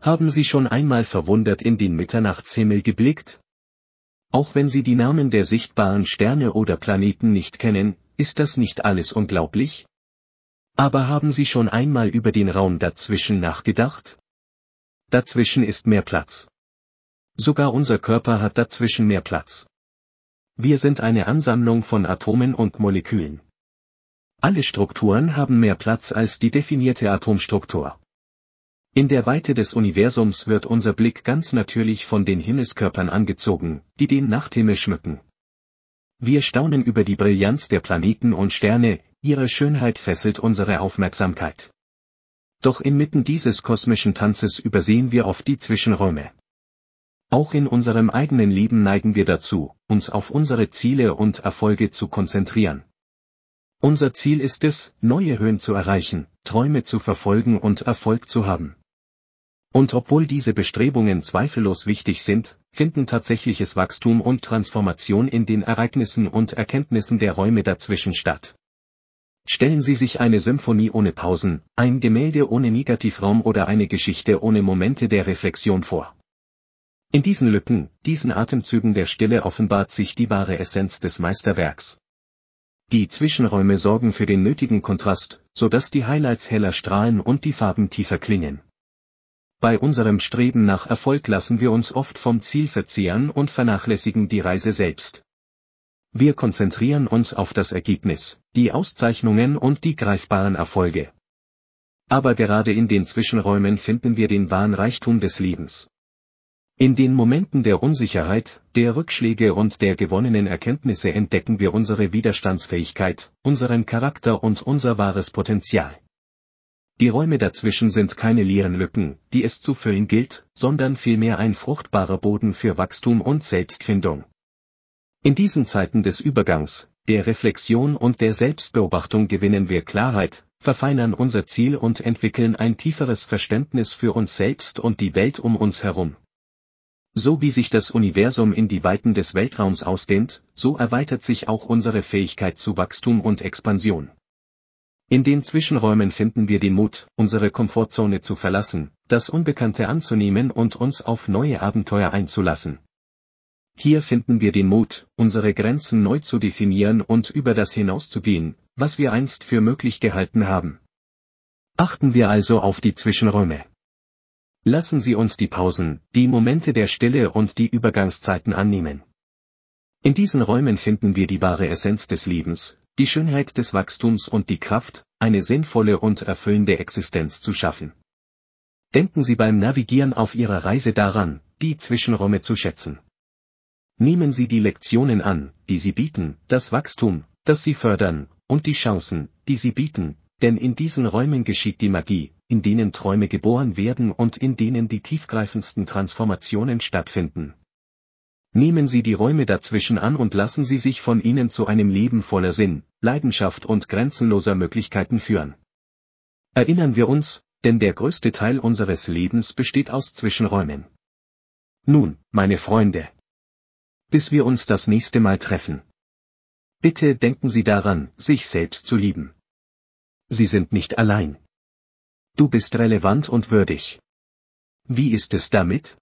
Haben Sie schon einmal verwundert in den Mitternachtshimmel geblickt? Auch wenn Sie die Namen der sichtbaren Sterne oder Planeten nicht kennen, ist das nicht alles unglaublich? Aber haben Sie schon einmal über den Raum dazwischen nachgedacht? Dazwischen ist mehr Platz. Sogar unser Körper hat dazwischen mehr Platz. Wir sind eine Ansammlung von Atomen und Molekülen. Alle Strukturen haben mehr Platz als die definierte Atomstruktur. In der Weite des Universums wird unser Blick ganz natürlich von den Himmelskörpern angezogen, die den Nachthimmel schmücken. Wir staunen über die Brillanz der Planeten und Sterne, ihre Schönheit fesselt unsere Aufmerksamkeit. Doch inmitten dieses kosmischen Tanzes übersehen wir oft die Zwischenräume. Auch in unserem eigenen Leben neigen wir dazu, uns auf unsere Ziele und Erfolge zu konzentrieren. Unser Ziel ist es, neue Höhen zu erreichen, Träume zu verfolgen und Erfolg zu haben. Und obwohl diese Bestrebungen zweifellos wichtig sind, finden tatsächliches Wachstum und Transformation in den Ereignissen und Erkenntnissen der Räume dazwischen statt. Stellen Sie sich eine Symphonie ohne Pausen, ein Gemälde ohne Negativraum oder eine Geschichte ohne Momente der Reflexion vor. In diesen Lücken, diesen Atemzügen der Stille offenbart sich die wahre Essenz des Meisterwerks. Die Zwischenräume sorgen für den nötigen Kontrast, so dass die Highlights heller strahlen und die Farben tiefer klingen. Bei unserem Streben nach Erfolg lassen wir uns oft vom Ziel verzehren und vernachlässigen die Reise selbst. Wir konzentrieren uns auf das Ergebnis, die Auszeichnungen und die greifbaren Erfolge. Aber gerade in den Zwischenräumen finden wir den wahren Reichtum des Lebens. In den Momenten der Unsicherheit, der Rückschläge und der gewonnenen Erkenntnisse entdecken wir unsere Widerstandsfähigkeit, unseren Charakter und unser wahres Potenzial. Die Räume dazwischen sind keine leeren Lücken, die es zu füllen gilt, sondern vielmehr ein fruchtbarer Boden für Wachstum und Selbstfindung. In diesen Zeiten des Übergangs, der Reflexion und der Selbstbeobachtung gewinnen wir Klarheit, verfeinern unser Ziel und entwickeln ein tieferes Verständnis für uns selbst und die Welt um uns herum. So wie sich das Universum in die Weiten des Weltraums ausdehnt, so erweitert sich auch unsere Fähigkeit zu Wachstum und Expansion. In den Zwischenräumen finden wir den Mut, unsere Komfortzone zu verlassen, das Unbekannte anzunehmen und uns auf neue Abenteuer einzulassen. Hier finden wir den Mut, unsere Grenzen neu zu definieren und über das hinauszugehen, was wir einst für möglich gehalten haben. Achten wir also auf die Zwischenräume. Lassen Sie uns die Pausen, die Momente der Stille und die Übergangszeiten annehmen. In diesen Räumen finden wir die wahre Essenz des Lebens, die Schönheit des Wachstums und die Kraft, eine sinnvolle und erfüllende Existenz zu schaffen. Denken Sie beim Navigieren auf Ihrer Reise daran, die Zwischenräume zu schätzen. Nehmen Sie die Lektionen an, die Sie bieten, das Wachstum, das Sie fördern, und die Chancen, die Sie bieten, denn in diesen Räumen geschieht die Magie, in denen Träume geboren werden und in denen die tiefgreifendsten Transformationen stattfinden. Nehmen Sie die Räume dazwischen an und lassen Sie sich von ihnen zu einem Leben voller Sinn, Leidenschaft und grenzenloser Möglichkeiten führen. Erinnern wir uns, denn der größte Teil unseres Lebens besteht aus Zwischenräumen. Nun, meine Freunde. Bis wir uns das nächste Mal treffen. Bitte denken Sie daran, sich selbst zu lieben. Sie sind nicht allein. Du bist relevant und würdig. Wie ist es damit?